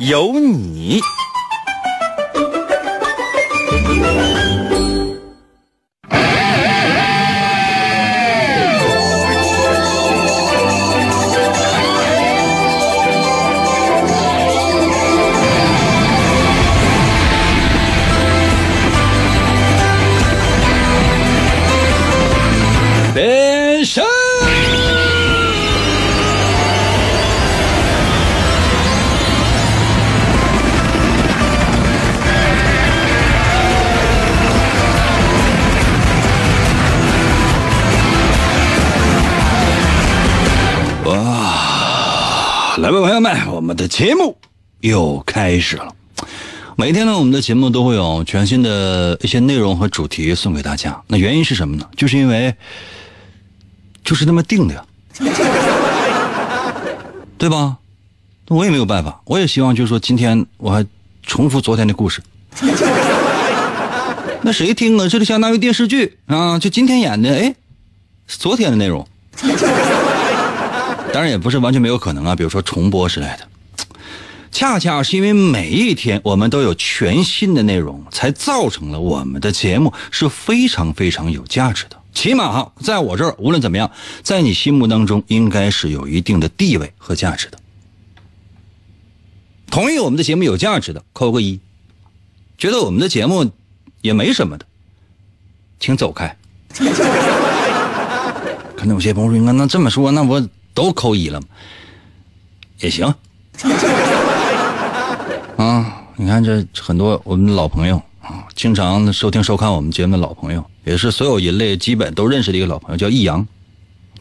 有你。我的节目又开始了。每天呢，我们的节目都会有全新的一些内容和主题送给大家。那原因是什么呢？就是因为就是那么定的呀，对吧？那我也没有办法，我也希望就是说今天我还重复昨天的故事。那谁听啊？这就相当于电视剧啊，就今天演的，哎，昨天的内容。当然也不是完全没有可能啊，比如说重播之类的。恰恰是因为每一天我们都有全新的内容，才造成了我们的节目是非常非常有价值的。起码哈，在我这儿，无论怎么样，在你心目当中应该是有一定的地位和价值的。同意我们的节目有价值的，扣个一；觉得我们的节目也没什么的，请走开。可能有些朋友说：“那这么说，那我都扣一了吗？”也行。啊，你看这很多我们老朋友啊，经常收听收看我们节目的老朋友，也是所有人类基本都认识的一个老朋友，叫易阳，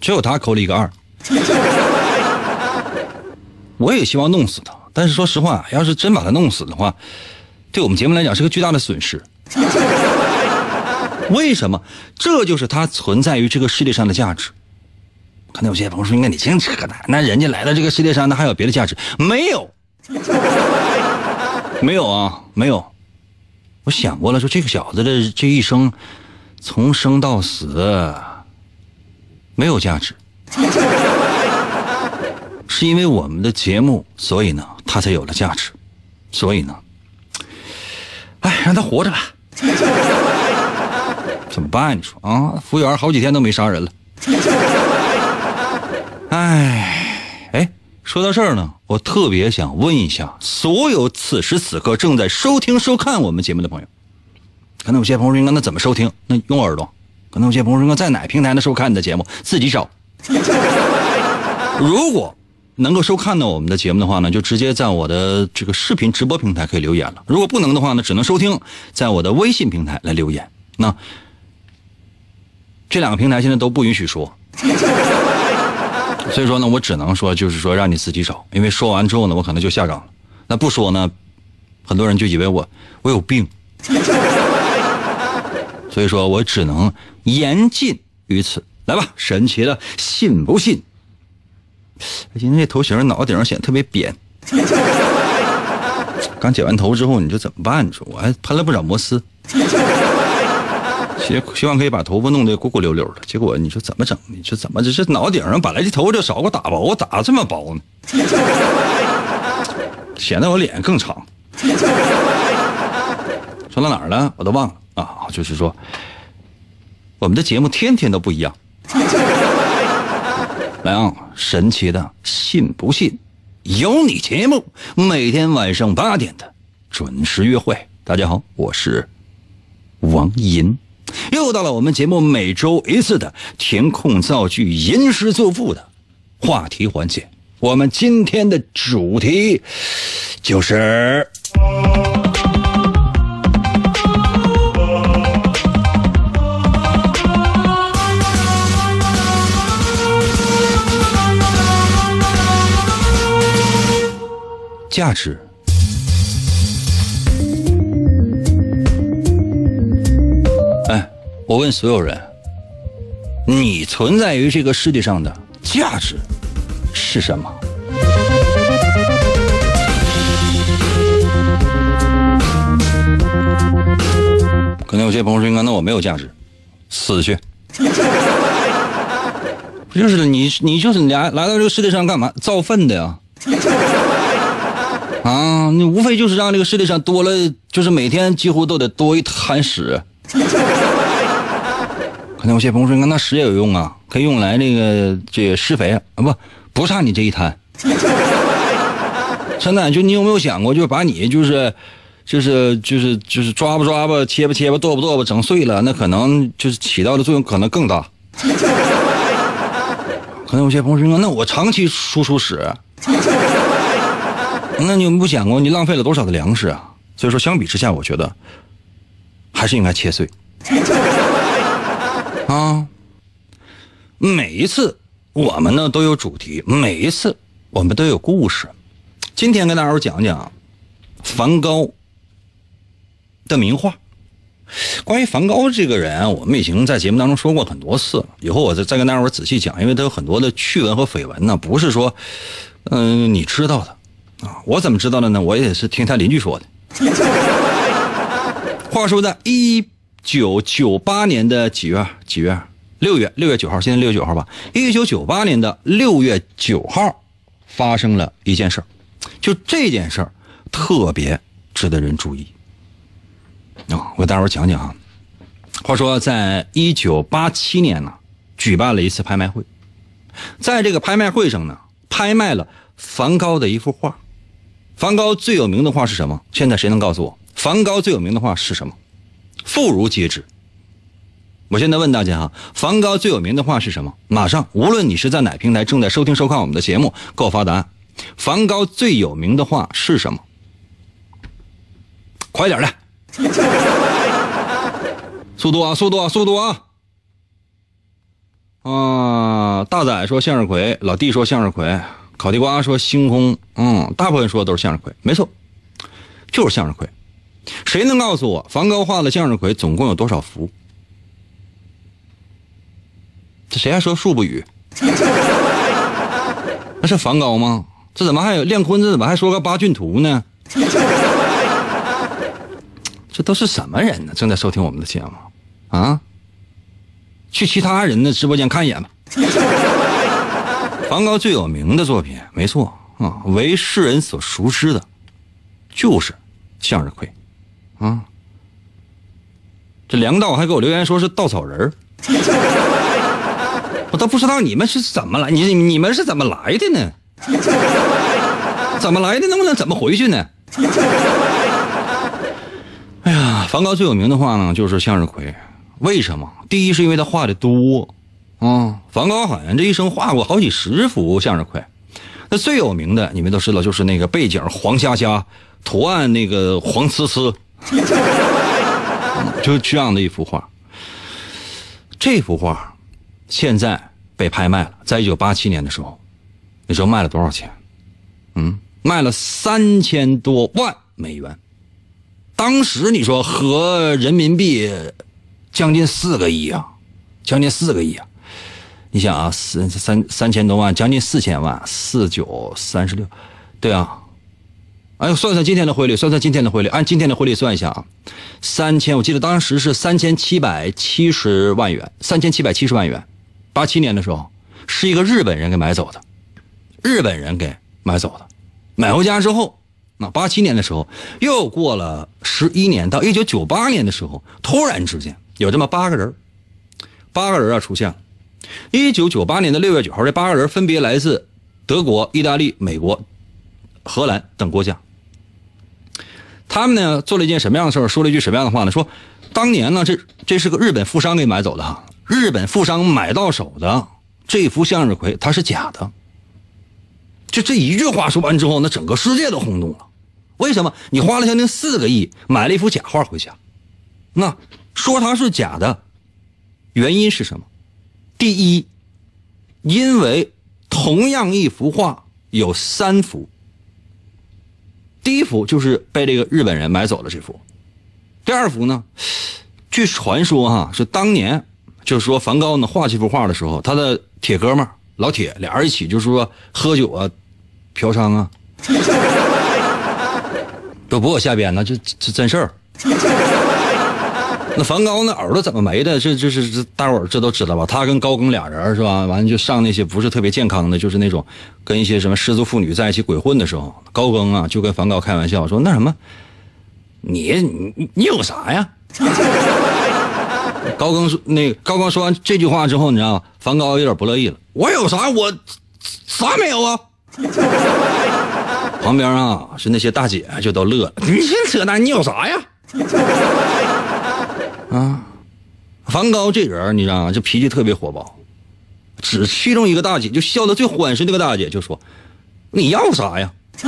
只有他扣了一个二。我也希望弄死他，但是说实话，要是真把他弄死的话，对我们节目来讲是个巨大的损失。为什么？这就是他存在于这个世界上的价值。可能有些朋友说：“应该你净扯淡，那人家来到这个世界上，那还有别的价值？没有，没有啊，没有。我想过了，说这个小子的这一生，从生到死，没有价值，是因为我们的节目，所以呢，他才有了价值。所以呢，哎，让他活着吧。怎么办？你说啊，服务员好几天都没杀人了。哎，哎，说到这儿呢，我特别想问一下所有此时此刻正在收听收看我们节目的朋友，可能有些朋友说，那怎么收听？那用耳朵。可能有些朋友说，在哪平台能收看你的节目？自己找。如果能够收看到我们的节目的话呢，就直接在我的这个视频直播平台可以留言了。如果不能的话呢，只能收听，在我的微信平台来留言。那这两个平台现在都不允许说。所以说呢，我只能说，就是说让你自己找，因为说完之后呢，我可能就下岗了。那不说呢，很多人就以为我我有病。所以说我只能言尽于此。来吧，神奇的，信不信？今天这头型脑袋顶上显得特别扁。刚剪完头之后，你说怎么办？你说我还喷了不少摩丝。希希望可以把头发弄得鼓鼓溜溜的，结果你说怎么整？你说怎么这这脑顶上本来这头发就少我打薄，打这么薄呢？显得我脸更长。说到哪儿了？我都忘了啊！就是说，我们的节目天天都不一样。来啊，神奇的，信不信？有你节目，每天晚上八点的准时约会。大家好，我是王银。又到了我们节目每周一次的填空造句、吟诗作赋的话题环节。我们今天的主题就是价值我问所有人，你存在于这个世界上的价值是什么？可能有些朋友说：“那我没有价值，死去。”不就是你？你就是来来到这个世界上干嘛？造粪的呀！啊，你无非就是让这个世界上多了，就是每天几乎都得多一滩屎。可能有些朋友说：“那屎也有用啊，可以用来那个这个施肥啊，不不差你这一摊。”真的，就你有没有想过，就是把你就是。就是就是就是抓吧抓吧，切吧切吧，剁吧剁吧，整碎了，那可能就是起到的作用可能更大。可能有些朋友说，那我长期输出屎，那你有没有想过你浪费了多少的粮食啊？所以说，相比之下，我觉得还是应该切碎。啊，每一次我们呢都有主题，每一次我们都有故事。今天跟大伙讲讲梵高。的名画，关于梵高这个人，我们已经在节目当中说过很多次了。以后我再再跟大伙仔细讲，因为他有很多的趣闻和绯闻呢，不是说，嗯，你知道的啊，我怎么知道的呢？我也是听他邻居说的。话说在一九九八年的几月？几月？六月？六月九号？现在六月九号吧？一九九八年的六月九号，发生了一件事就这件事特别值得人注意。啊，我给大伙讲讲啊。话说，在一九八七年呢，举办了一次拍卖会，在这个拍卖会上呢，拍卖了梵高的一幅画。梵高最有名的画是什么？现在谁能告诉我？梵高最有名的画是什么？妇孺皆知。我现在问大家啊，梵高最有名的画是什么？马上，无论你是在哪平台正在收听收看我们的节目，给我发答案。梵高最有名的画是什么？快点的！速度啊，速度啊，速度啊！啊，大仔说向日葵，老弟说向日葵，烤地瓜说星空，嗯，大部分说的都是向日葵，没错，就是向日葵。谁能告诉我，梵高画的向日葵总共有多少幅？这谁还说数不语？那是梵高吗？这怎么还有亮坤？这怎么还说个八骏图呢？这都是什么人呢？正在收听我们的节目，啊？去其他人的直播间看一眼吧。梵高最有名的作品，没错啊，为世人所熟知的，就是向日葵，啊。这梁道还给我留言说是稻草人 我都不知道你们是怎么来，你你们是怎么来的呢？怎么来的？能不能怎么回去呢？哎呀，梵高最有名的画呢，就是向日葵。为什么？第一是因为他画的多，啊，梵高好像这一生画过好几十幅向日葵。那最有名的，你们都知道，就是那个背景黄瞎瞎，图案那个黄呲呲，就这样的一幅画。这幅画现在被拍卖了，在一九八七年的时候，你说卖了多少钱？嗯，卖了三千多万美元。当时你说合人民币将近四个亿啊，将近四个亿啊！你想啊，三三三千多万，将近四千万，四九三十六，对啊。哎，算算今天的汇率，算算今天的汇率，按今天的汇率算一下啊，三千，我记得当时是三千七百七十万元，三千七百七十万元，八七年的时候是一个日本人给买走的，日本人给买走的，买回家之后。那八七年的时候，又过了十一年，到一九九八年的时候，突然之间有这么八个人，八个人啊出现了。一九九八年的六月九号，这八个人分别来自德国、意大利、美国、荷兰等国家。他们呢做了一件什么样的事儿？说了一句什么样的话呢？说当年呢，这这是个日本富商给买走的。日本富商买到手的这幅向日葵，它是假的。就这一句话说完之后，那整个世界都轰动了。为什么你花了将近四个亿买了一幅假画回家？那说它是假的，原因是什么？第一，因为同样一幅画有三幅，第一幅就是被这个日本人买走了这幅，第二幅呢，据传说哈，是当年就是说梵高呢画这幅画的时候，他的铁哥们老铁俩人一起就是说喝酒啊、嫖娼啊，都 不我瞎编呢，这这真事儿。那梵高那耳朵怎么没的？这这是这大伙儿这都知道吧？他跟高更俩人是吧？完了就上那些不是特别健康的，就是那种跟一些什么失足妇女在一起鬼混的时候，高更啊就跟梵高开玩笑说：“那什么，你你你有啥呀？” 高更说：“那高更说完这句话之后，你知道吗？梵高有点不乐意了。我有啥？我啥没有啊？” 旁边啊是那些大姐就都乐了。你先扯淡，你有啥呀？啊，梵高这人你知道吗？这脾气特别火爆。只其中一个大姐就笑得最欢实那个大姐就说：“你要啥呀？”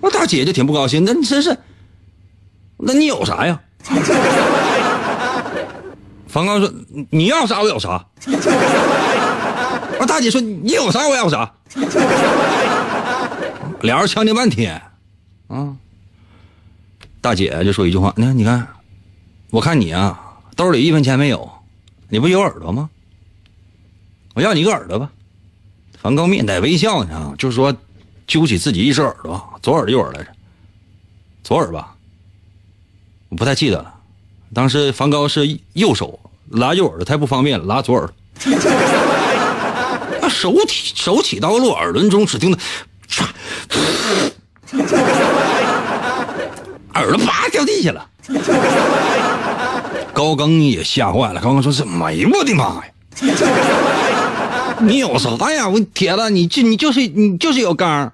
那大姐就挺不高兴。那你真是，那你有啥呀？梵高说：“你要啥我有啥。”那大姐说：“你有啥我要啥。”俩人呛呛半天，啊，大姐就说一句话：“你看你看。”我看你啊，兜里一分钱没有，你不有耳朵吗？我要你个耳朵吧。梵高面带微笑呢，就是说，揪起自己一只耳朵，左耳右耳来着，左耳吧，我不太记得了。当时梵高是右手拉右耳朵太不方便了，拉左耳。那 手起手起刀落，耳轮中，只听的，耳朵啪掉地下了。高更也吓坏了。高更说：“怎么？我的妈呀！你有啥呀？我铁子，你就你就是你就是有刚啊！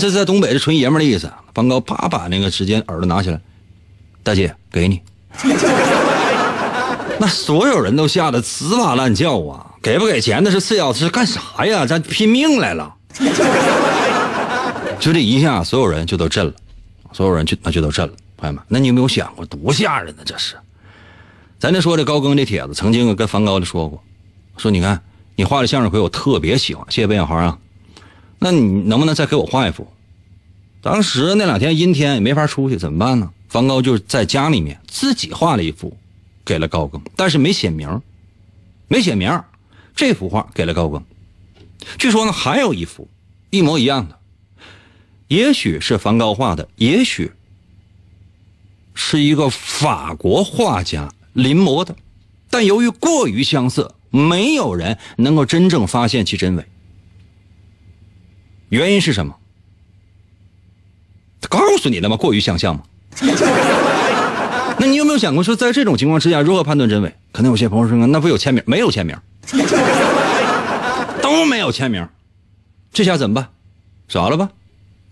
这在东北是纯爷们的意思。”梵高啪把那个直接耳朵拿起来，大姐给你。那所有人都吓得直哇乱叫啊！给不给钱那是次要，是干啥呀？咱拼命来了。就这一下，所有人就都震了，所有人就那就都震了。朋友们，那你有没有想过多吓人呢？这是，咱就说这高更这帖子曾经跟梵高的说过，说你看你画的向日葵我特别喜欢，谢谢白小孩啊，那你能不能再给我画一幅？当时那两天阴天也没法出去，怎么办呢？梵高就在家里面自己画了一幅，给了高更，但是没写名，没写名，这幅画给了高更。据说呢还有一幅一模一样的，也许是梵高画的，也许。是一个法国画家临摹的，但由于过于相似，没有人能够真正发现其真伪。原因是什么？告诉你了吗？过于相像吗？那你有没有想过说，在这种情况之下，如何判断真伪？可能有些朋友说，那不有签名？没有签名，都没有签名，这下怎么办？傻了吧？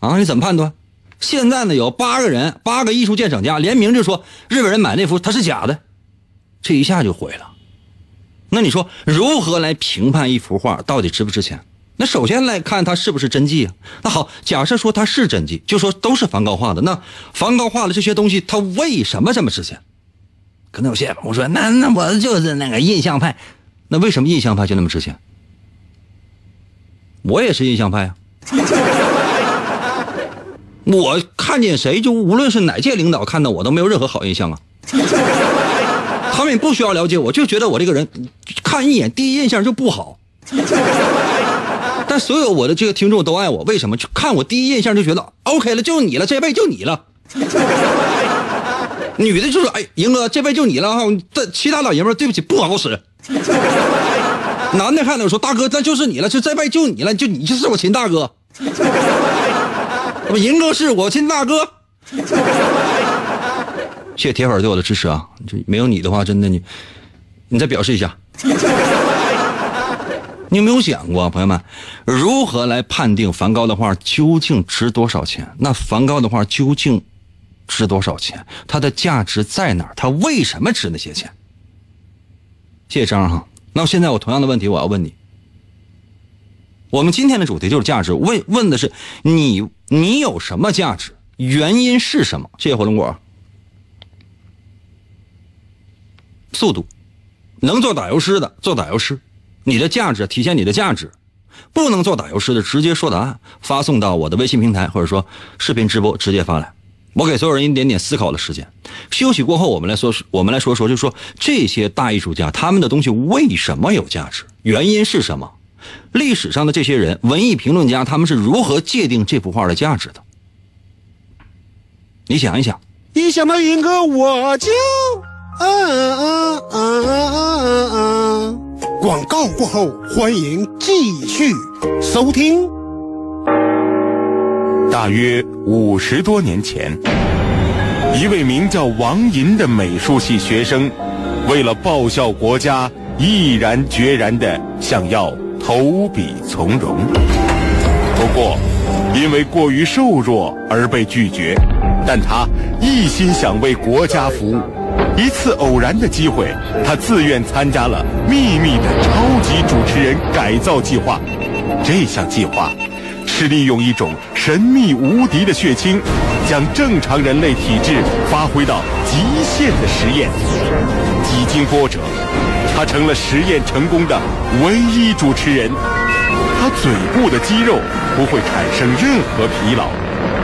啊，你怎么判断？现在呢，有八个人，八个艺术鉴赏家联名就说日本人买那幅它是假的，这一下就毁了。那你说如何来评判一幅画到底值不值钱？那首先来看它是不是真迹啊？那好，假设说它是真迹，就说都是梵高画的，那梵高画的这些东西，它为什么这么值钱？可能有些我说那那我就是那个印象派，那为什么印象派就那么值钱？我也是印象派啊。我看见谁，就无论是哪届领导看到我，都没有任何好印象啊。他们也不需要了解我，就觉得我这个人，看一眼第一印象就不好。但所有我的这个听众都爱我，为什么？就看我第一印象就觉得 OK 了，就你了，这辈就你了。女的就说：“哎，赢哥，这辈就你了哈。”这其他老爷们对不起，不好使。男的看到说：“大哥，那就是你了，就这辈就你了，就你就是我秦大哥。”我银哥是我亲大哥，谢谢铁粉对我的支持啊！就没有你的话，真的你，你再表示一下。你有没有想过，朋友们，如何来判定梵高的画究竟值多少钱？那梵高的画究竟值多少钱？它的价值在哪儿？它为什么值那些钱？谢谢张哈。那现在我同样的问题我要问你。我们今天的主题就是价值，问问的是你你有什么价值，原因是什么？谢谢火龙果。速度，能做打油诗的做打油诗，你的价值体现你的价值，不能做打油诗的直接说答案，发送到我的微信平台或者说视频直播直接发来。我给所有人一点点思考的时间。休息过后，我们来说，我们来说说，就说这些大艺术家他们的东西为什么有价值，原因是什么？历史上的这些人，文艺评论家他们是如何界定这幅画的价值的？你想一想，一想到银哥，我就嗯嗯嗯嗯嗯嗯。广告过后，欢迎继续收听。大约五十多年前，一位名叫王银的美术系学生，为了报效国家，毅然决然的想要投笔从戎。不过，因为过于瘦弱而被拒绝。但他一心想为国家服务。一次偶然的机会，他自愿参加了秘密的超级主持人改造计划。这项计划。是利用一种神秘无敌的血清，将正常人类体质发挥到极限的实验。几经波折，他成了实验成功的唯一主持人。他嘴部的肌肉不会产生任何疲劳，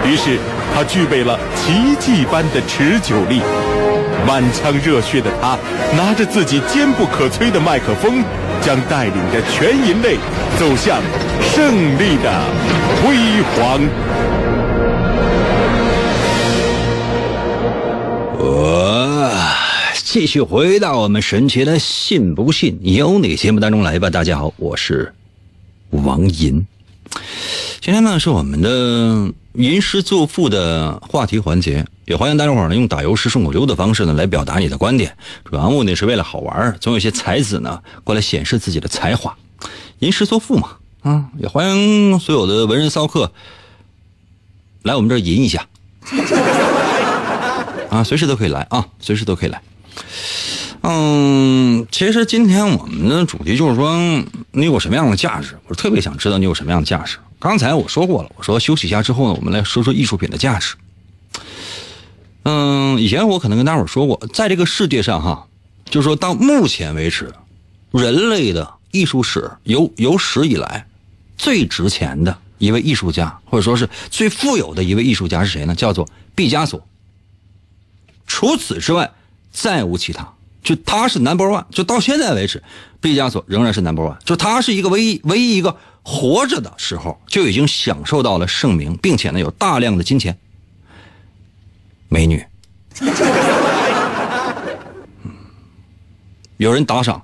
于是他具备了奇迹般的持久力。满腔热血的他，拿着自己坚不可摧的麦克风。将带领着全人类走向胜利的辉煌。继续回到我们神奇的“信不信由你”节目当中来吧。大家好，我是王银。今天呢是我们的吟诗作赋的话题环节。也欢迎大家伙儿呢用打油诗顺口溜的方式呢来表达你的观点，主要目的是为了好玩总有些才子呢过来显示自己的才华，吟诗作赋嘛，啊，也欢迎所有的文人骚客来我们这儿吟一下，啊，随时都可以来啊，随时都可以来。嗯，其实今天我们的主题就是说你有什么样的价值，我特别想知道你有什么样的价值。刚才我说过了，我说休息一下之后呢，我们来说说艺术品的价值。嗯，以前我可能跟大伙说过，在这个世界上哈，就是说到目前为止，人类的艺术史有有史以来最值钱的一位艺术家，或者说是最富有的一位艺术家是谁呢？叫做毕加索。除此之外，再无其他。就他是 number one，就到现在为止，毕加索仍然是 number one。就他是一个唯一唯一一个活着的时候就已经享受到了盛名，并且呢有大量的金钱。美女，有人打赏，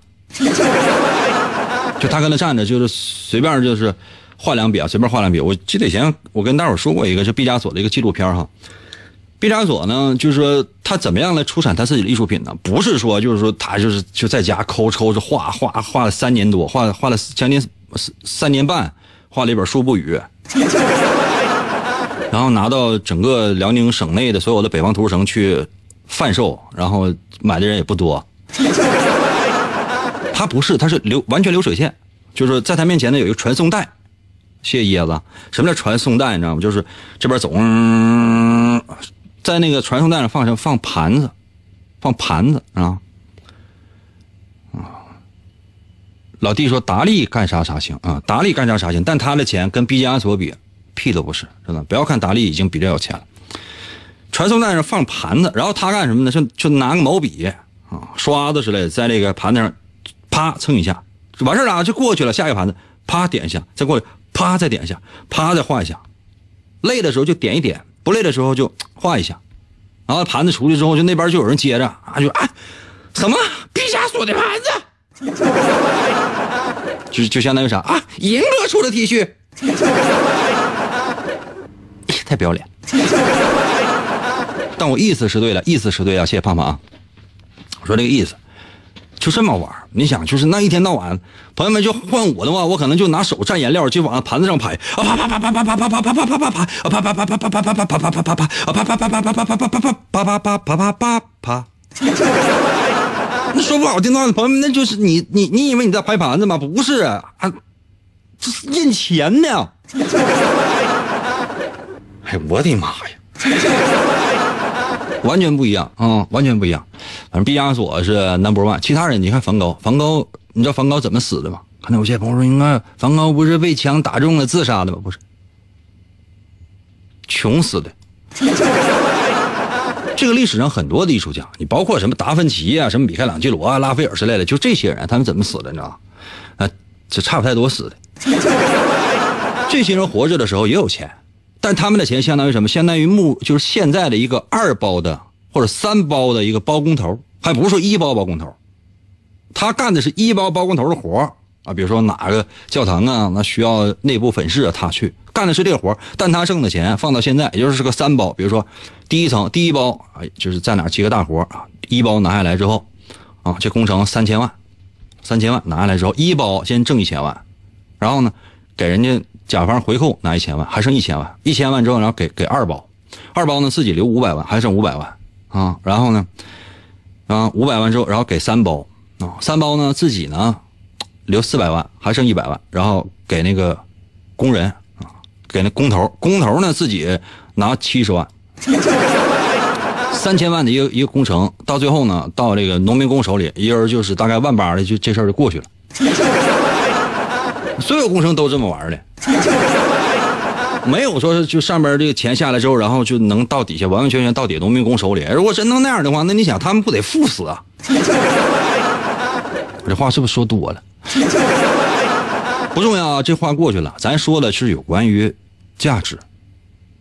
就他跟那站着，就是随便就是画两笔啊，随便画两笔。我记得以前我跟大伙说过一个，就毕加索的一个纪录片哈。毕加索呢，就是说他怎么样来出产他自己的艺术品呢？不是说就是说他就是就在家抠抽着画画画了三年多，画画了将近三三年半，画了一本《书不语》。然后拿到整个辽宁省内的所有的北方图书城去贩售，然后买的人也不多。他不是，他是流完全流水线，就是在他面前呢有一个传送带，谢椰子。什么叫传送带？你知道吗？就是这边走，在那个传送带上放上放盘子，放盘子啊。啊，老弟说达利干啥啥行啊，达利干啥啥行，但他的钱跟毕加索比。屁都不是，真的。不要看达利已经比这有钱了，传送带上放盘子，然后他干什么呢？就就拿个毛笔啊、刷子之类的，在那个盘子上啪蹭一下，完事了就过去了。下一个盘子啪点一下，再过去啪再点一下，啪再画一下。累的时候就点一点，不累的时候就画一下。然后盘子出去之后，就那边就有人接着啊，就啊什么毕加索的盘子，就就相当于啥啊？银哥出的 T 恤。太不要脸！但我意思是对了，意思是对了，谢谢胖胖啊。我说这个意思就这么玩你想，就是那一天到晚，朋友们就换我的话，我可能就拿手蘸颜料就往盘子上拍，啊啪啪啪啪啪啪啪啪啪啪啪啪啪，啊啪啪啪啪啪啪啪啪啪啪啪啪啪，啊啪啪啪啪啪啪啪啪啪啪啪啪啪啪啪啪。那说不好听的话，朋友们，那就是你你你以为你在拍盘子吗？不是啊，这是印钱呢。哎，我的妈呀，完全不一样啊，完全不一样。反正毕加索是 number one，其他人你看梵高，梵高你知道梵高怎么死的吗？可能有些朋友说，应该梵高不是被枪打中了自杀的吗？不是，穷死的。这个历史上很多的艺术家，你包括什么达芬奇啊、什么米开朗基罗啊、拉斐尔之类的，就这些人，他们怎么死的？你知道吗？啊，这差不太多死的。这些人活着的时候也有钱，但他们的钱相当于什么？相当于木，就是现在的一个二包的或者三包的一个包工头，还不是说一包包工头。他干的是一包包工头的活啊，比如说哪个教堂啊，那需要内部粉饰啊，他去干的是这个活但他挣的钱放到现在，也就是个三包。比如说第一层第一包啊，就是在哪接个大活啊，一包拿下来之后，啊，这工程三千万，三千万拿下来之后，一包先挣一千万，然后呢，给人家甲方回扣拿一千万，还剩一千万，一千万之后，然后给给二包，二包呢自己留五百万，还剩五百万啊，然后呢，啊五百万之后，然后给三包。啊，三包呢，自己呢留四百万，还剩一百万，然后给那个工人啊，给那工头，工头呢自己拿七十万，三千万的一个一个工程，到最后呢，到这个农民工手里，一人就是大概万八的，就这事儿就过去了。所有工程都这么玩的，没有说就上边这个钱下来之后，然后就能到底下完完全全到底农民工手里。如果真能那样的话，那你想他们不得富死啊？我 这话是不是说多了？不重要啊，这话过去了。咱说的是有关于价值。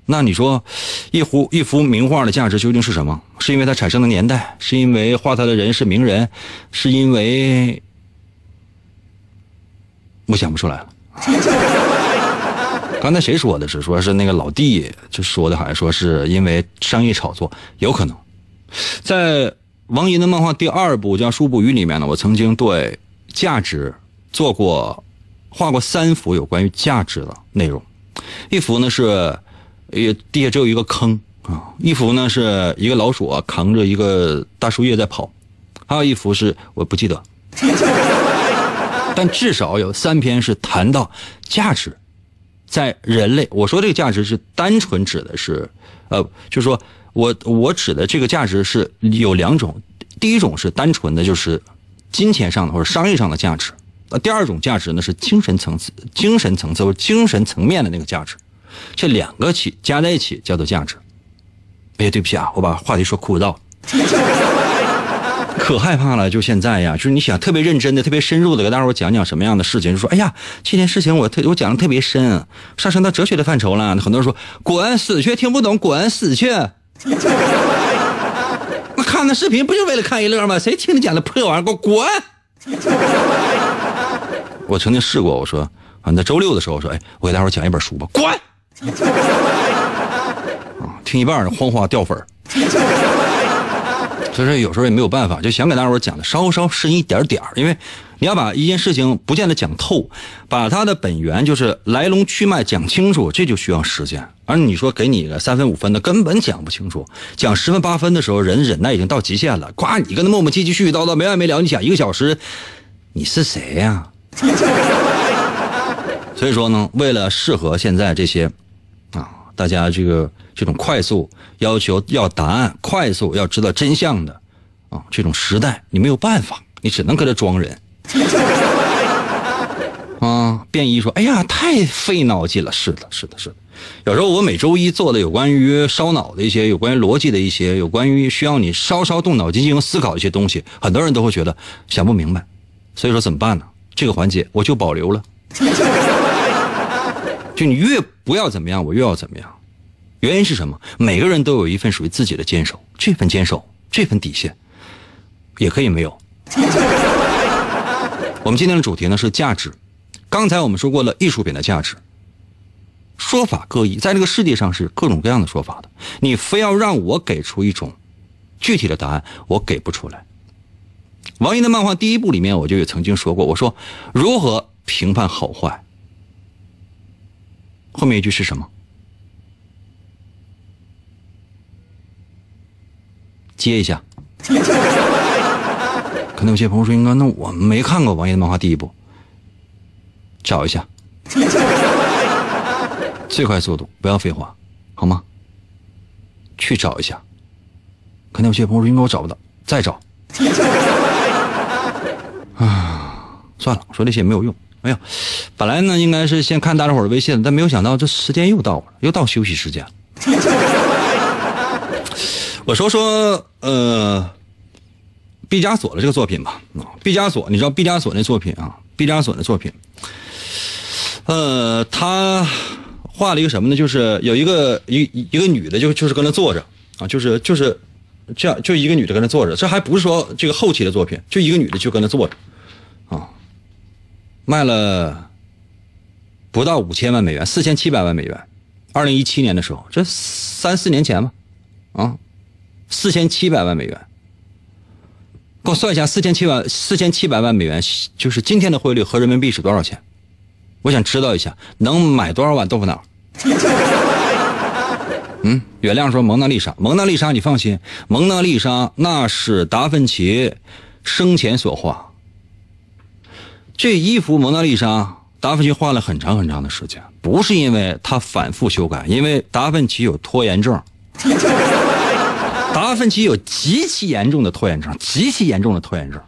那你说，一幅一幅名画的价值究竟是什么？是因为它产生的年代？是因为画它的人是名人？是因为……我想不出来了。刚才谁说的是？说是那个老弟就说的，好像说是因为商业炒作，有可能在。王银的漫画第二部叫《书不语》里面呢，我曾经对价值做过画过三幅有关于价值的内容。一幅呢是，也地下只有一个坑啊；一幅呢是一个老鼠啊扛着一个大树叶在跑；还有一幅是我不记得。但至少有三篇是谈到价值，在人类。我说这个价值是单纯指的是，呃，就说。我我指的这个价值是有两种，第一种是单纯的，就是金钱上的或者商业上的价值；呃，第二种价值呢是精神层次、精神层次或精神层面的那个价值。这两个起加在一起叫做价值。哎呀，对不起啊，我把话题说枯燥，可害怕了。就现在呀，就是你想特别认真的、特别深入的给大伙讲讲什么样的事情，就说哎呀，这件事情我特我讲的特别深，上升到哲学的范畴了。很多人说滚死去，听不懂，滚死去。那看那视频不就为了看一乐吗？谁听你讲的破玩意儿，给我滚！我曾经试过，我说啊，在周六的时候，我说，哎，我给大伙讲一本书吧，滚！啊，听一半哗哗掉粉所以说有时候也没有办法，就想给大伙讲的稍稍深一点点因为。你要把一件事情不见得讲透，把它的本源就是来龙去脉讲清楚，这就需要时间。而你说给你个三分五分的，根本讲不清楚。讲十分八分的时候，人忍耐已经到极限了。夸你跟他磨磨唧唧、絮絮叨叨没完没了，你讲一个小时，你是谁呀？所以说呢，为了适合现在这些，大家这个这种快速要求要答案、快速要知道真相的啊这种时代，你没有办法，你只能搁这装人。啊！便衣说：“哎呀，太费脑筋了。”是的，是的，是的。有时候我每周一做的有关于烧脑的一些、有关于逻辑的一些、有关于需要你稍稍动脑筋进行思考一些东西，很多人都会觉得想不明白。所以说怎么办呢？这个环节我就保留了。就你越不要怎么样，我越要怎么样。原因是什么？每个人都有一份属于自己的坚守，这份坚守，这份底线，也可以没有。我们今天的主题呢是价值。刚才我们说过了艺术品的价值，说法各异，在这个世界上是各种各样的说法的。你非要让我给出一种具体的答案，我给不出来。王寅的漫画第一部里面，我就有曾经说过，我说如何评判好坏？后面一句是什么？接一下。可能有些朋友说：“应该那我没看过王爷的漫画第一部，找一下，最快速度，不要废话，好吗？去找一下。可能有些朋友说：‘应该我找不到，再找。’啊，算了，说这些也没有用。没有，本来呢应该是先看大家伙的微信，但没有想到这时间又到了，又到休息时间了。”我说说呃，毕加索的这个作品吧。啊，毕加索，你知道毕加索那作品啊？毕加索的作品，呃，他画了一个什么呢？就是有一个一一个女的，就就是跟那坐着啊，就是就是这样，就一个女的跟那坐着。这还不是说这个后期的作品，就一个女的就跟那坐着，卖了不到五千万美元，四千七百万美元。二零一七年的时候，这三四年前吧，啊，四千七百万美元。给我算一下，四千七万四千七百万美元，就是今天的汇率和人民币是多少钱？我想知道一下，能买多少碗豆腐脑？嗯，原谅说蒙娜丽莎，蒙娜丽莎你放心，蒙娜丽莎那是达芬奇生前所画。这一幅蒙娜丽莎，达芬奇画了很长很长的时间，不是因为他反复修改，因为达芬奇有拖延症。达芬奇有极其严重的拖延症，极其严重的拖延症。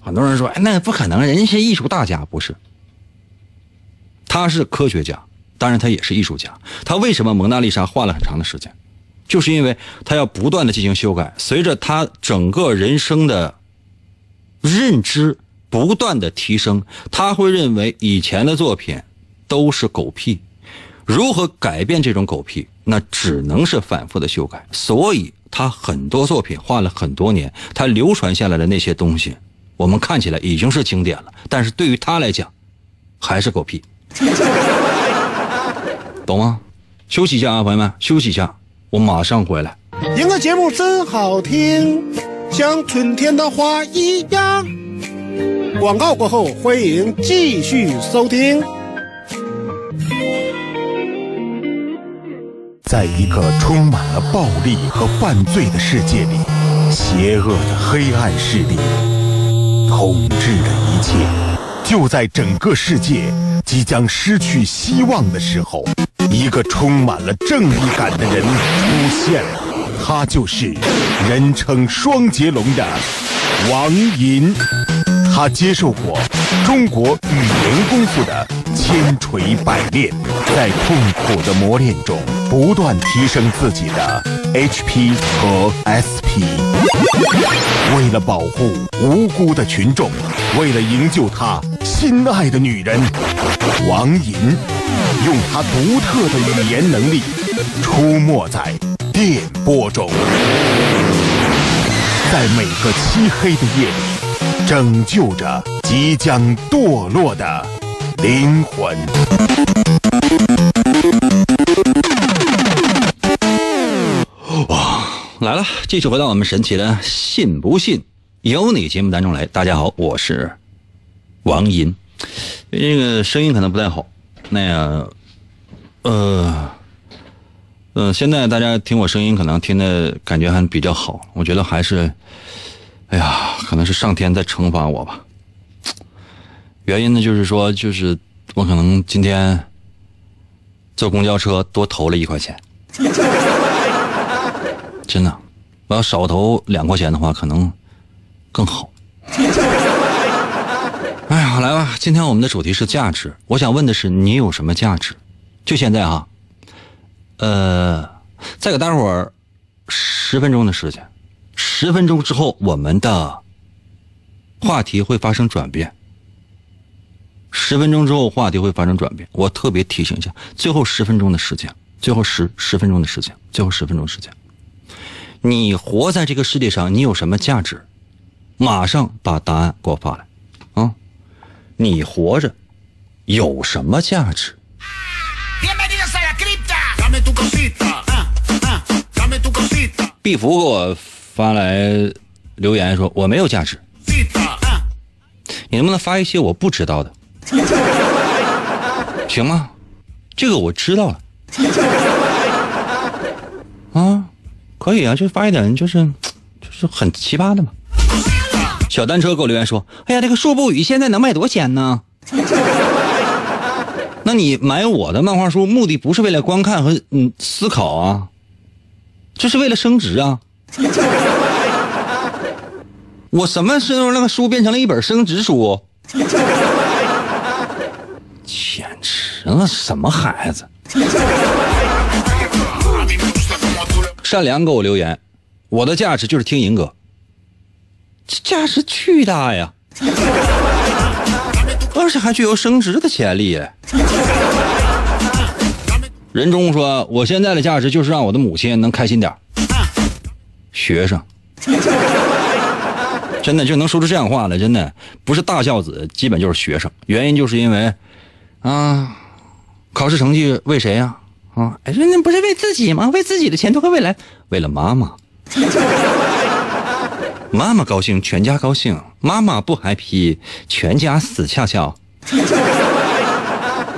很多人说：“哎，那不可能，人家是艺术大家，不是？他是科学家，当然他也是艺术家。他为什么蒙娜丽莎画了很长的时间？就是因为他要不断的进行修改，随着他整个人生的认知不断的提升，他会认为以前的作品都是狗屁。如何改变这种狗屁？那只能是反复的修改。所以。他很多作品画了很多年，他流传下来的那些东西，我们看起来已经是经典了，但是对于他来讲，还是狗屁，懂吗？休息一下啊，朋友们，休息一下，我马上回来。赢个节目真好听，像春天的花一样。广告过后，欢迎继续收听。在一个充满了暴力和犯罪的世界里，邪恶的黑暗势力统治着一切。就在整个世界即将失去希望的时候，一个充满了正义感的人出现了，他就是人称双截龙的王银。他接受过中国语言功夫的千锤百炼，在痛苦的磨练中不断提升自己的 HP 和 SP。为了保护无辜的群众，为了营救他心爱的女人，王银用他独特的语言能力出没在电波中，在每个漆黑的夜里。拯救着即将堕落的灵魂。哇，来了！继续回到我们神奇的“信不信由你”节目当中来。大家好，我是王银。这个声音可能不太好，那个，呃，嗯，现在大家听我声音可能听的感觉还比较好。我觉得还是。哎呀，可能是上天在惩罚我吧。原因呢，就是说，就是我可能今天坐公交车多投了一块钱，真的，我要少投两块钱的话，可能更好。哎呀，来吧，今天我们的主题是价值。我想问的是，你有什么价值？就现在啊，呃，再给大伙儿十分钟的时间。十分钟之后，我们的话题会发生转变。十分钟之后，话题会发生转变。我特别提醒一下，最后十分钟的时间，最后十十分钟的时间，最后十分钟时间，你活在这个世界上，你有什么价值？马上把答案给我发来，啊！你活着有什么价值？毕福给我。发来留言说我没有价值，你能不能发一些我不知道的，行吗？这个我知道了，啊，可以啊，就发一点就是就是很奇葩的嘛。小单车给我留言说，哎呀，这个《说不语》现在能卖多少钱呢？那你买我的漫画书目的不是为了观看和嗯思考啊，这是为了升值啊。我什么时候那个书变成了一本升值书？简直了，什么孩子！善良给我留言我的价值就是听银哥，这价值巨大呀，而且还具有升值的潜力。任中说，我现在的价值就是让我的母亲能开心点学生，真的就能说出这样话来，真的不是大孝子，基本就是学生。原因就是因为，啊，考试成绩为谁呀？啊，哎，说那不是为自己吗？为自己的前途和未来，为了妈妈。妈妈高兴，全家高兴；妈妈不 happy，全家死翘翘。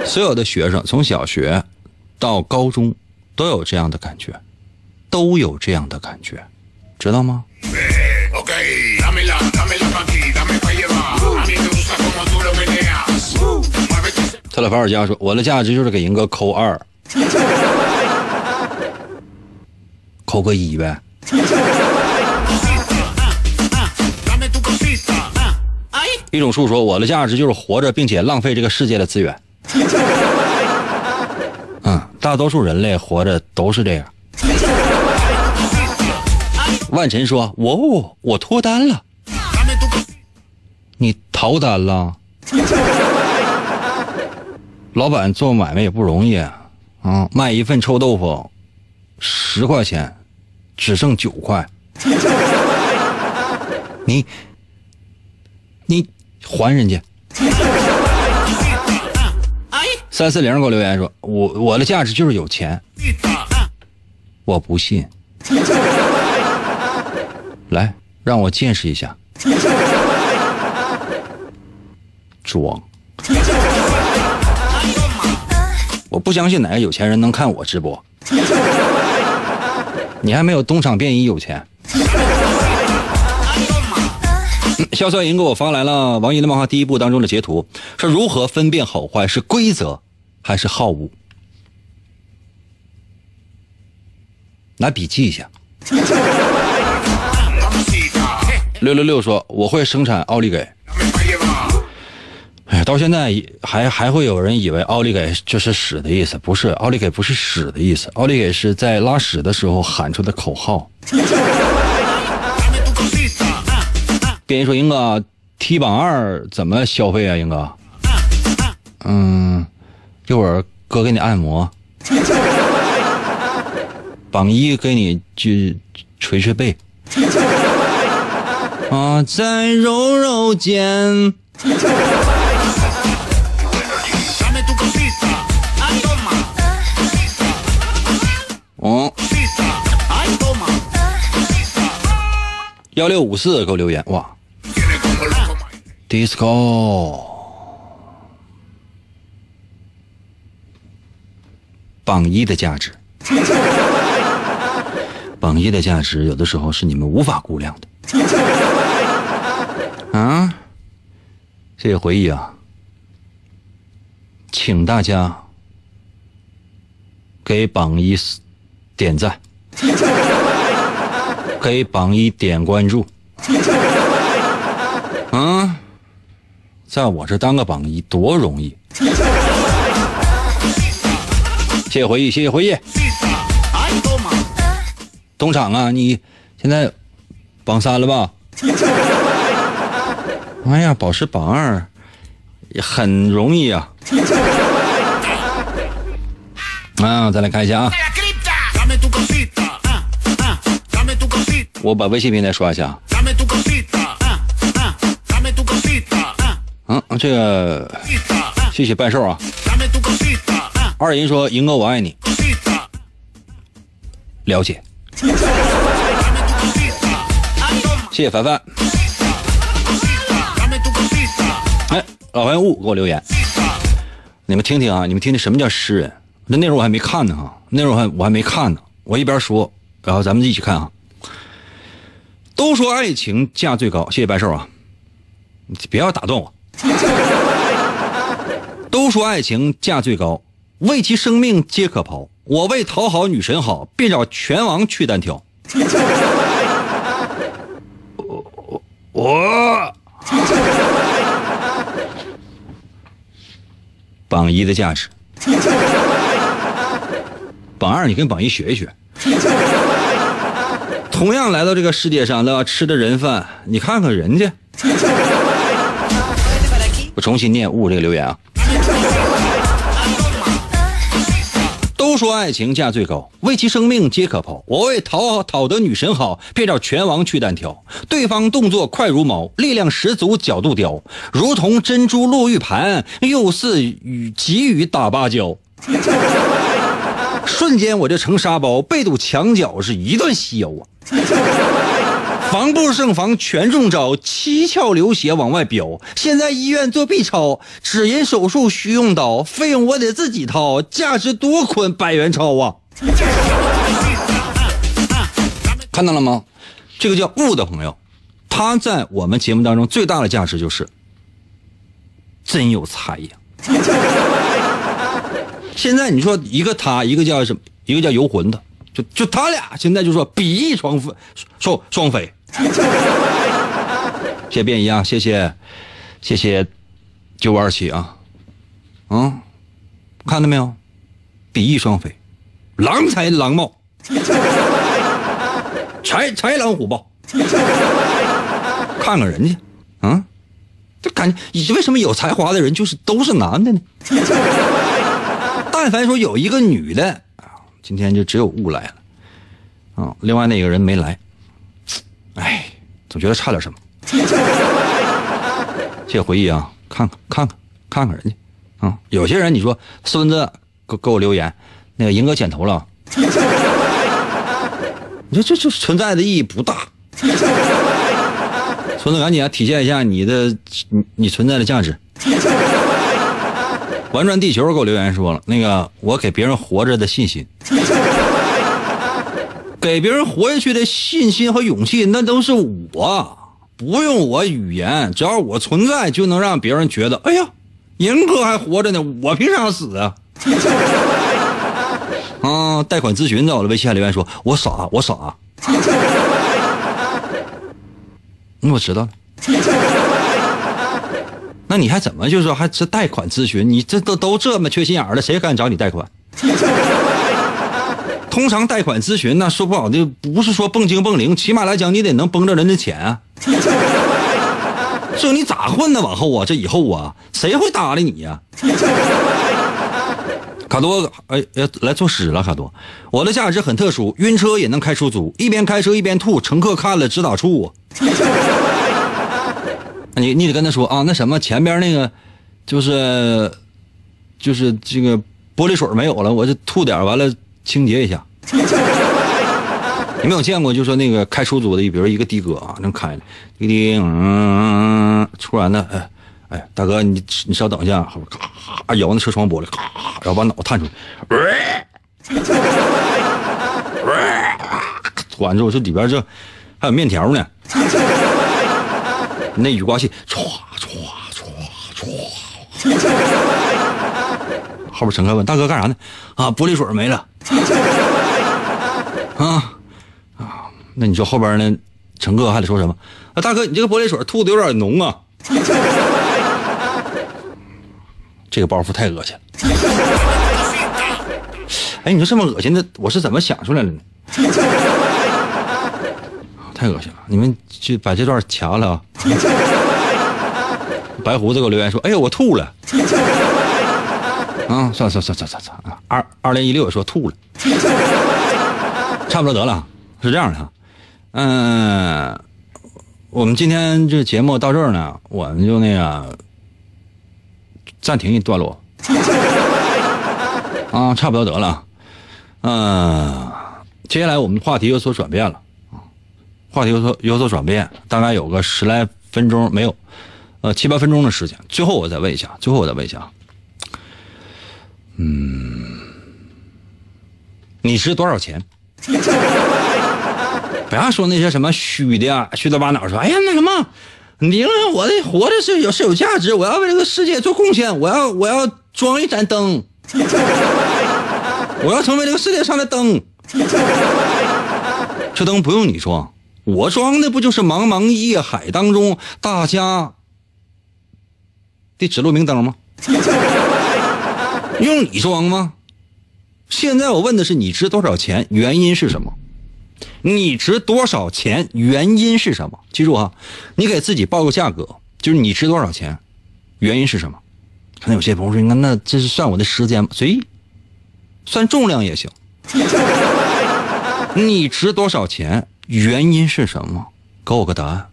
所有的学生从小学到高中都有这样的感觉，都有这样的感觉，知道吗？特勒法尔加说：“我的价值就是给赢哥扣二，扣个一呗。”一种树说：“我的价值就是活着，并且浪费这个世界的资源。”嗯，大多数人类活着都是这样。万晨说：“我我脱单了，你逃单了？老板做买卖也不容易啊，卖一份臭豆腐十块钱，只剩九块，你你还人家。”三四零给我留言说：“我我的价值就是有钱。”我不信。来，让我见识一下。装。我不相信哪个有钱人能看我直播。你还没有东厂便衣有钱。肖帅银给我发来了王一的漫画第一部当中的截图，说如何分辨好坏是规则还是好恶？拿笔记一下。六六六说我会生产奥利给。哎呀，到现在还还会有人以为奥利给就是屎的意思，不是，奥利给不是屎的意思，奥利给是在拉屎的时候喊出的口号。别人说英哥踢榜二怎么消费啊？英哥，嗯，一会儿哥给你按摩，榜一给你去捶捶背。啊，在柔柔间。哦。幺六五四给我留言哇，disco，榜一的价值，榜一的价值有的时候是你们无法估量的。啊，谢谢回忆啊，请大家给榜一点赞，给榜一点关注。啊，在我这当个榜一多容易。谢谢回忆，谢谢回忆。东厂啊，你现在。榜三了吧？哎呀，保持榜二很容易啊！啊，再来看一下啊！我把微信平台刷一下。嗯，这个谢谢半寿啊。二银说：“银哥，我爱你。”了解。谢谢凡凡。老白雾给我留言，你们听听啊，你们听听什么叫诗人？那内容我还没看呢哈，内容还我还没看呢。我一边说，然后咱们一起看啊。都说爱情价最高，谢谢白寿啊，你不要打断我。都说爱情价最高，为其生命皆可抛。我为讨好女神好，便找拳王去单挑。我我我榜一的价值，榜二你跟榜一学一学。同样来到这个世界上，都要吃的人饭，你看看人家。我重新念悟这个留言啊。都说爱情价最高，为其生命皆可抛。我为讨讨得女神好，便找拳王去单挑。对方动作快如毛，力量十足，角度刁，如同珍珠落玉盘，又似雨急雨打芭蕉。瞬间我就成沙包，被堵墙角是一顿西游啊！防不胜防全中招，七窍流血往外飙。现在医院做 B 超，只因手术需用刀，费用我得自己掏，价值多捆百元钞啊！看到了吗？这个叫雾的朋友，他在我们节目当中最大的价值就是真有才呀！现在你说一个他，一个叫什么？一个叫游魂的，就就他俩现在就说比翼双飞，双双飞。谢谢变一啊，谢谢，谢谢九五二七啊，嗯，看到没有？比翼双飞，郎才郎貌，豺豺狼虎豹。看看人家，啊，就感觉为什么有才华的人就是都是男的呢？但凡说有一个女的啊，今天就只有雾来了，啊，另外那个人没来。哎，总觉得差点什么。谢谢回忆啊，看看看看看看人家啊，有些人你说孙子给给我留言，那个银哥剪头了，你说这这存在的意义不大。孙子赶紧啊，体现一下你的你你存在的价值。玩转地球给我留言说了，那个我给别人活着的信心。给别人活下去的信心和勇气，那都是我，不用我语言，只要我存在，就能让别人觉得，哎呀，银哥还活着呢，我凭啥死啊？啊，贷款咨询在我的微信留言说，我傻，我傻。那我知道了。那你还怎么就说还是贷款咨询？你这都都这么缺心眼了，谁敢找你贷款？通常贷款咨询那说不好就不是说蹦精蹦灵，起码来讲你得能绷着人的钱啊。这你咋混呢？往后啊，这以后啊，谁会搭理你呀？卡多，哎哎，来作诗了，卡多。我的价值很特殊，晕车也能开出租，一边开车一边吐，乘客看了直打怵。你你得跟他说啊，那什么前边那个，就是，就是这个玻璃水没有了，我就吐点完了清洁一下。你没有见过，就说那个开出租的，比如一个的哥啊，正开呢，滴滴，嗯，突然呢，哎哎，大哥，你你稍等一下，后边咔摇那车窗玻璃，咔，然后把脑探出去，吐完之后，这里边这还有面条呢，那雨刮器唰唰唰唰，后边乘客问大哥干啥呢？啊，玻璃水没了。啊啊，那你说后边呢？乘客还得说什么？啊，大哥，你这个玻璃水吐的有点浓啊！这个包袱太恶心了。哎，你说这么恶心的，我是怎么想出来的呢？太恶心了！你们去把这段掐了啊！白胡子给我留言说：“哎呀，我吐了。”啊，算了算了算了算了算了啊！二二零一六也说吐了。差不多得了，是这样的，嗯，我们今天这节目到这儿呢，我们就那个暂停一段落，啊，差不多得了，嗯，接下来我们话题有所转变了，话题有所有所转变，大概有个十来分钟没有，呃，七八分钟的时间，最后我再问一下，最后我再问一下，嗯，你值多少钱？不要说那些什么虚的、虚头巴脑，说哎呀那什么，你认为我的活着是有是有价值，我要为这个世界做贡献，我要我要装一盏灯，我要成为这个世界上的灯。这灯不用你装，我装的不就是茫茫夜海当中大家的指路明灯吗？用你装吗？现在我问的是你值多少钱？原因是什么？你值多少钱？原因是什么？记住啊，你给自己报个价格，就是你值多少钱，原因是什么？可能有些朋友说，那那这是算我的时间吗？随意，算重量也行。你值多少钱？原因是什么？给我个答案，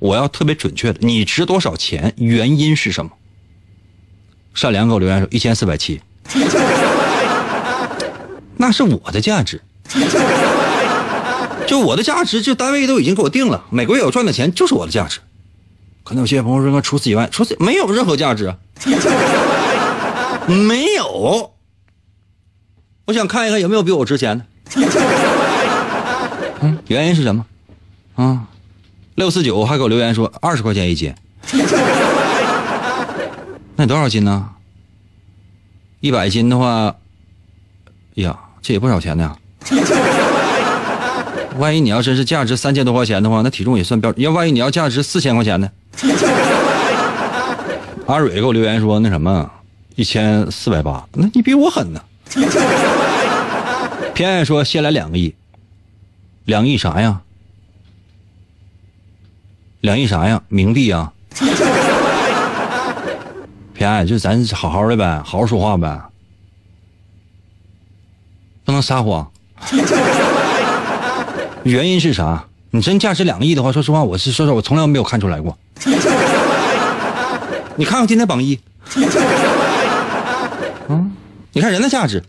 我要特别准确的。你值多少钱？原因是什么？善良给我留言说一千四百七，那是我的价值，就我的价值，就单位都已经给我定了，每个月我赚的钱就是我的价值。可能有些朋友说，除此以外，除此没有任何价值，没有。我想看一看有没有比我值钱的。嗯，原因是什么？啊，六四九还给我留言说二十块钱一斤，那你多少斤呢？一百斤的话，呀，这也不少钱呢。万一你要真是价值三千多块钱的话，那体重也算标准。要万一你要价值四千块钱呢？阿蕊给我留言说那什么，一千四百八，那你比我狠呢。偏爱说先来两个亿，两亿啥呀？两亿啥呀？冥币啊！偏爱就咱好好的呗，好好说话呗，不能撒谎。原因是啥？你真价值两个亿的话，说实话，我是说实话，我从来没有看出来过。你看看今天榜一，嗯，你看人的价值。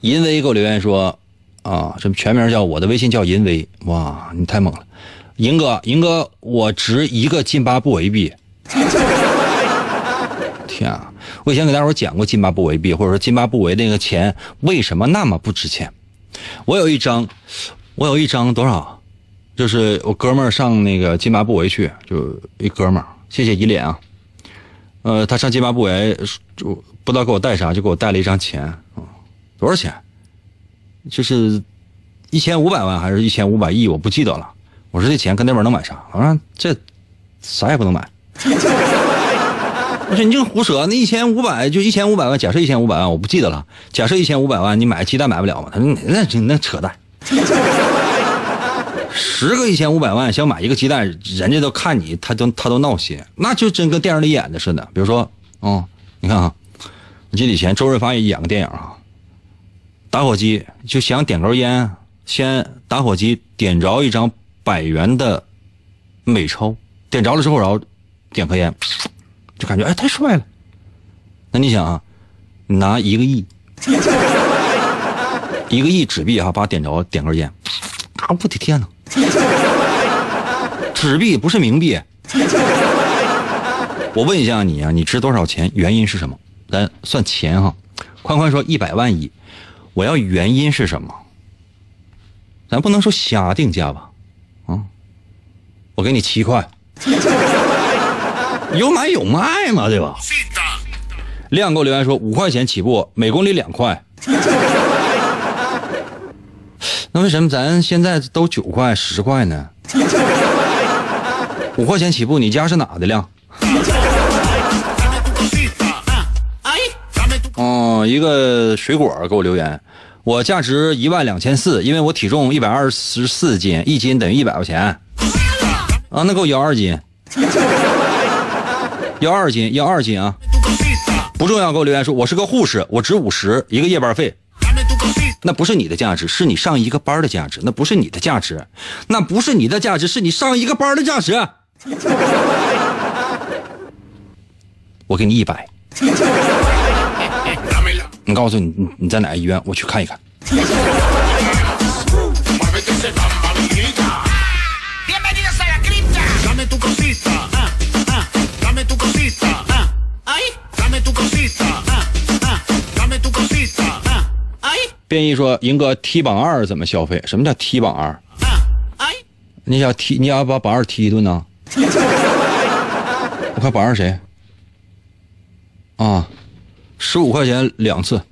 银威给我留言说，啊，这全名叫我的微信叫银威，哇，你太猛了，银哥，银哥，我值一个津巴布韦币。天啊！我以前给大伙讲过津巴布韦币，或者说津巴布韦那个钱为什么那么不值钱？我有一张，我有一张多少？就是我哥们儿上那个津巴布韦去，就一哥们儿，谢谢依脸啊。呃，他上津巴布韦就不知道给我带啥，就给我带了一张钱啊。多少钱？就是一千五百万还是一千五百亿？我不记得了。我说这钱搁那边能买啥？我说这啥也不能买。我说你这个胡扯！那一千五百就一千五百万，假设一千五百万，我不记得了。假设一千五百万，你买鸡蛋买不了吗？他说那那那扯淡。十个一千五百万想买一个鸡蛋，人家都看你，他都他都闹心。那就真跟电影里演的似的。比如说，哦，你看啊，我记得以前周润发也演个电影啊。打火机就想点根烟，先打火机点着一张百元的美钞，点着了之后，然后点颗烟，就感觉哎太帅了。那你想啊，拿一个亿，一个亿纸币哈，把它点着点根烟，啊我的天哪！纸币不是冥币。我问一下你啊，你值多少钱？原因是什么？咱算钱哈。宽宽说一百万亿。我要原因是什么？咱不能说瞎定价吧，我给你七块，有买有卖嘛，对吧？亮给我留言说五块钱起步，每公里两块。那为什么咱现在都九块十块呢？五块钱起步，你家是哪的亮？哦，一个水果给我留言，我价值一万两千四，因为我体重一百二十四斤，一斤等于一百块钱。啊，那给我要二斤，要二斤，要二斤啊！不重要，给我留言说，我是个护士，我值五十一个夜班费。那不是你的价值，是你上一个班的价值，那不是你的价值，那不是你的价值，是你上一个班的价值。我给你一百。你告诉你，你你在哪个医院？我去看一看。变异说：“赢哥踢榜二怎么消费？什么叫踢榜二？你想踢？你要把榜二踢一顿呢？我看榜二谁？啊？”十五块钱两次。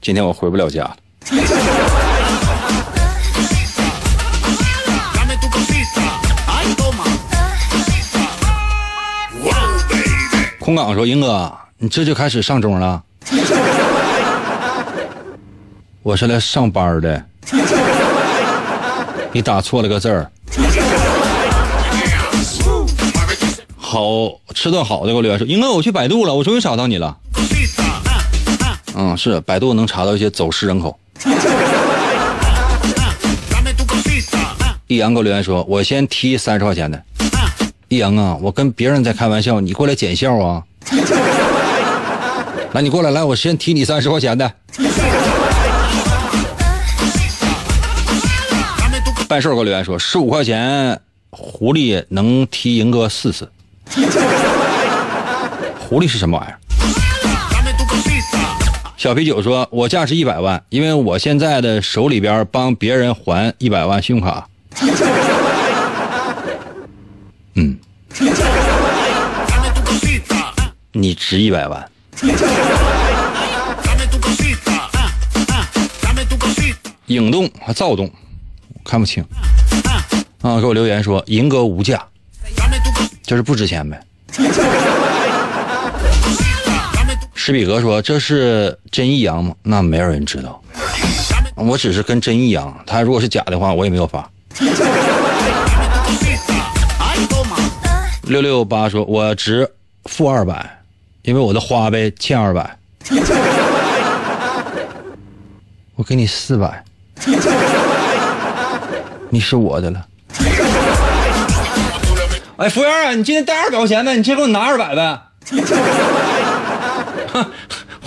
今天我回不了家了。空港说：“英哥，你这就开始上钟了？我是来上班的。你打错了个字儿。好吃顿好的，给我留言说，英哥，我去百度了，我终于找到你了。嗯，是百度能查到一些走失人口。易阳给我留言说，我先踢三十块钱的。易阳啊，我跟别人在开玩笑，你过来捡笑啊？来，你过来，来，我先踢你三十块钱的。办事给我留言说，十五块钱，狐狸能踢赢哥四次。狐狸是什么玩意儿？小啤酒说：“我价值一百万，因为我现在的手里边帮别人还一百万信用卡。”嗯，你值一百万。影动还躁动，看不清。啊，给我留言说：“银哥无价。”就是不值钱呗。史比格说：“这是真易阳吗？那没有人知道。我只是跟真易阳，他如果是假的话，我也没有发。”六六八说：“我值负二百，因为我的花呗欠二百。我给你四百，你是我的了。”哎，服务员啊，你今天带二百块钱呗，你先给我拿二百呗。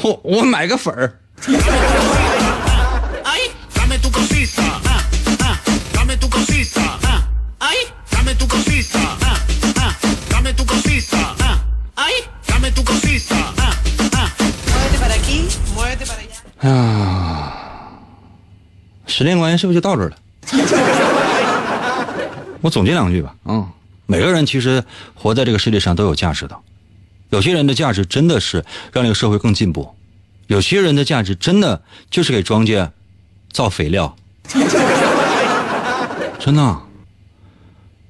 我我买个粉儿。哎呀，时间关系是不是就到这儿了？我总结两句吧，嗯。每个人其实活在这个世界上都有价值的，有些人的价值真的是让这个社会更进步，有些人的价值真的就是给庄稼造肥料。真的，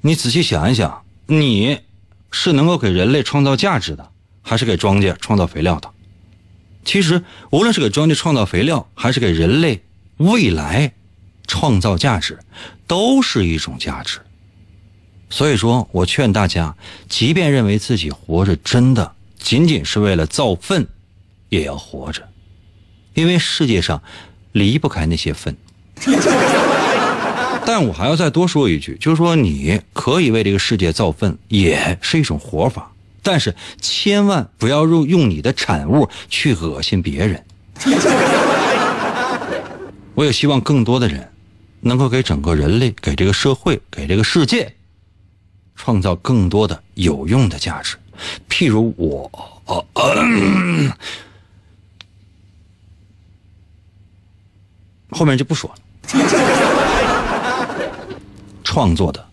你仔细想一想，你是能够给人类创造价值的，还是给庄稼创造肥料的？其实，无论是给庄稼创造肥料，还是给人类未来创造价值，都是一种价值。所以说我劝大家，即便认为自己活着真的仅仅是为了造粪，也要活着，因为世界上离不开那些粪。但我还要再多说一句，就是说你可以为这个世界造粪，也是一种活法，但是千万不要用用你的产物去恶心别人。我也希望更多的人能够给整个人类、给这个社会、给这个世界。创造更多的有用的价值，譬如我，后面就不说了。创作的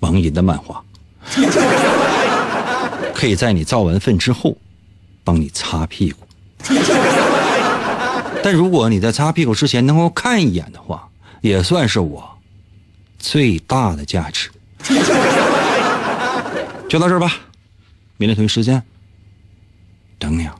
王银的漫画，可以在你造完粪之后帮你擦屁股，但如果你在擦屁股之前能够看一眼的话，也算是我最大的价值。就到这儿吧，明天同一时间等你啊。